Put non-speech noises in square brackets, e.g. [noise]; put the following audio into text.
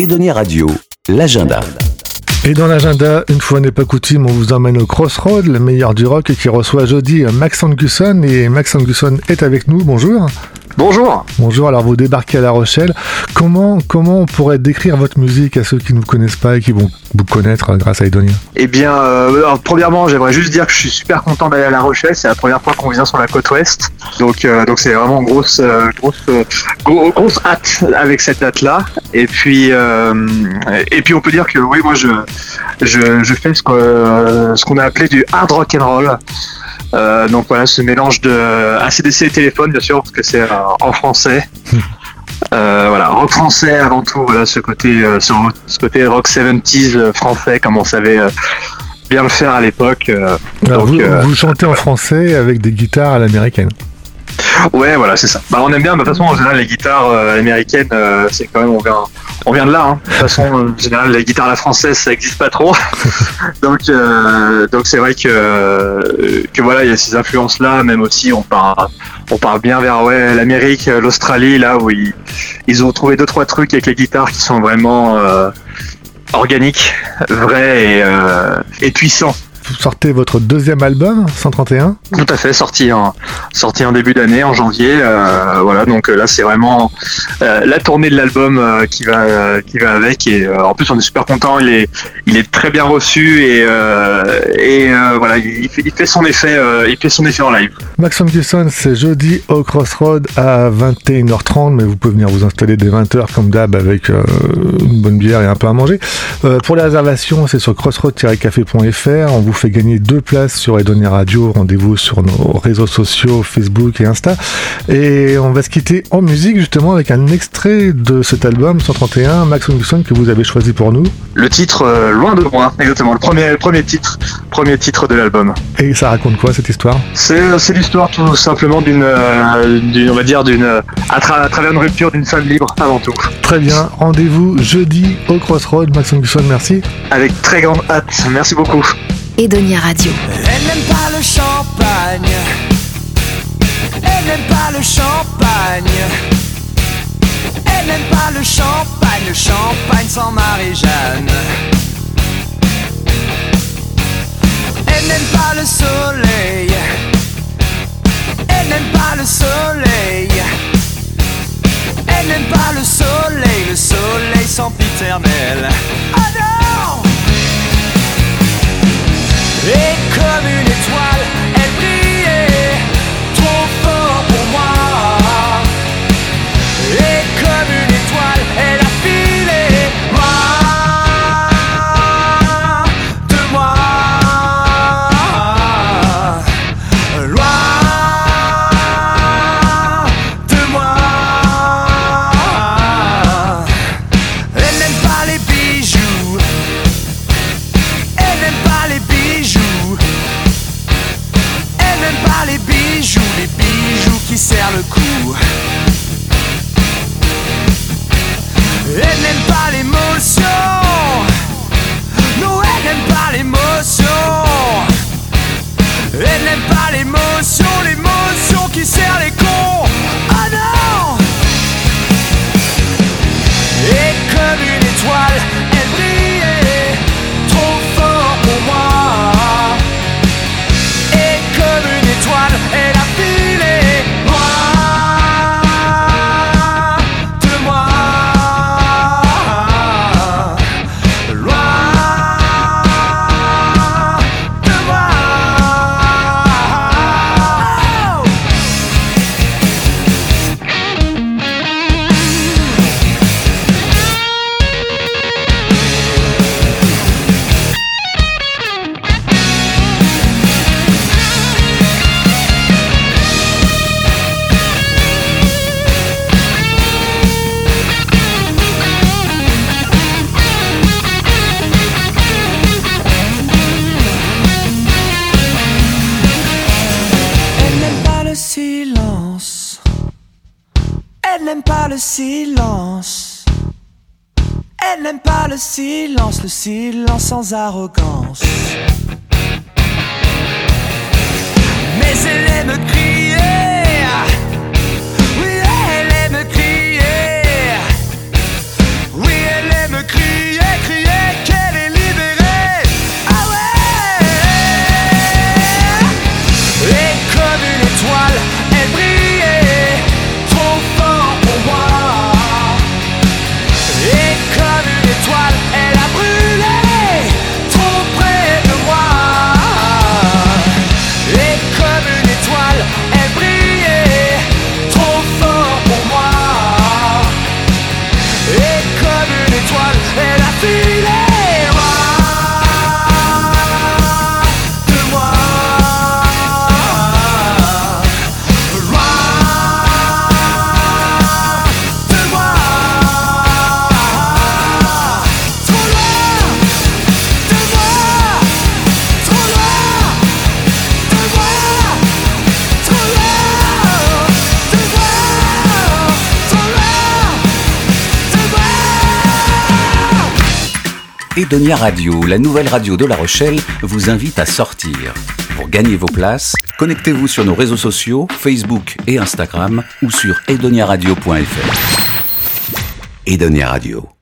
Edonia Radio, l'agenda. Et dans l'agenda, une fois n'est pas coutume, on vous emmène au Crossroad, le meilleur du rock, qui reçoit jeudi Max Angusson. Et Max Angusson est avec nous. Bonjour. Bonjour. Bonjour, alors vous débarquez à La Rochelle. Comment, comment on pourrait décrire votre musique à ceux qui ne vous connaissent pas et qui vont vous connaître grâce à Edonia? Eh bien, euh, premièrement, j'aimerais juste dire que je suis super content d'aller à La Rochelle. C'est la première fois qu'on vient sur la côte ouest. Donc, euh, donc c'est vraiment grosse, euh, grosse, grosse hâte avec cette date-là. Et puis, et puis on peut dire que oui, moi je, je, je fais ce qu'on ce qu'on a appelé du hard rock and roll. Euh, donc voilà, ce mélange de ACDC et téléphone, bien sûr, parce que c'est euh, en français. [laughs] Euh, voilà, rock français avant tout, voilà, ce côté, ce, côté rock 70s français, comme on savait bien le faire à l'époque. vous, vous chantez en français avec des guitares à l'américaine Ouais, voilà, c'est ça. Bah, on aime bien, de toute façon, en général, les guitares américaines, c'est quand même, on vient, on vient de là. Hein. De toute façon, en général, les guitares à la française, ça n'existe pas trop. [laughs] donc, euh, donc c'est vrai que, que voilà, il y a ces influences-là. Même aussi, on part, on part bien vers ouais, l'Amérique, l'Australie, là où ils, ils, ont trouvé deux trois trucs avec les guitares qui sont vraiment euh, organiques, vrais et, euh, et puissants vous sortez votre deuxième album, 131 Tout à fait, sorti en, sorti en début d'année, en janvier. Euh, voilà, donc euh, là c'est vraiment euh, la tournée de l'album qui va qui va avec. Et en plus on est super content. Il est il est très bien reçu et et voilà, il fait, il fait, son effet il fait son effet en live. Maxime Gusson, c'est jeudi au Crossroad à 21h30, mais vous pouvez venir vous installer dès 20h comme d'hab avec une bonne bière et un peu à manger. pour les réservations, c'est sur crossroad-café.fr. On vous fait gagner deux places sur Edonia Radio. Rendez-vous sur nos réseaux sociaux, Facebook et Insta. Et on va se quitter en musique justement avec un extrait de cet album 131, Max Wilson, que vous avez choisi pour nous. Le titre euh, Loin de moi, exactement. Le premier, premier titre, premier titre de l'album. Et ça raconte quoi cette histoire? C'est l'histoire tout simplement d'une, on va dire d'une, à, travers une rupture d'une femme libre avant tout. Très bien. Rendez-vous jeudi au Crossroad. Max Wilson, merci. Avec très grande hâte. Merci beaucoup. Radio. Elle n'aime pas le champagne. Elle n'aime pas le champagne. Elle n'aime pas le champagne, le champagne sans Marie-Jeanne. Elle n'aime pas le soleil. Elle n'aime pas le soleil. Elle n'aime pas le soleil, le soleil sans piternel. Pas le silence. Elle n'aime pas le silence, le silence sans arrogance. Mais elle aime crier. Une étoile, elle a filé. Edonia Radio, la nouvelle radio de La Rochelle, vous invite à sortir. Pour gagner vos places, connectez-vous sur nos réseaux sociaux, Facebook et Instagram ou sur edoniaradio.fr. Edonia Radio.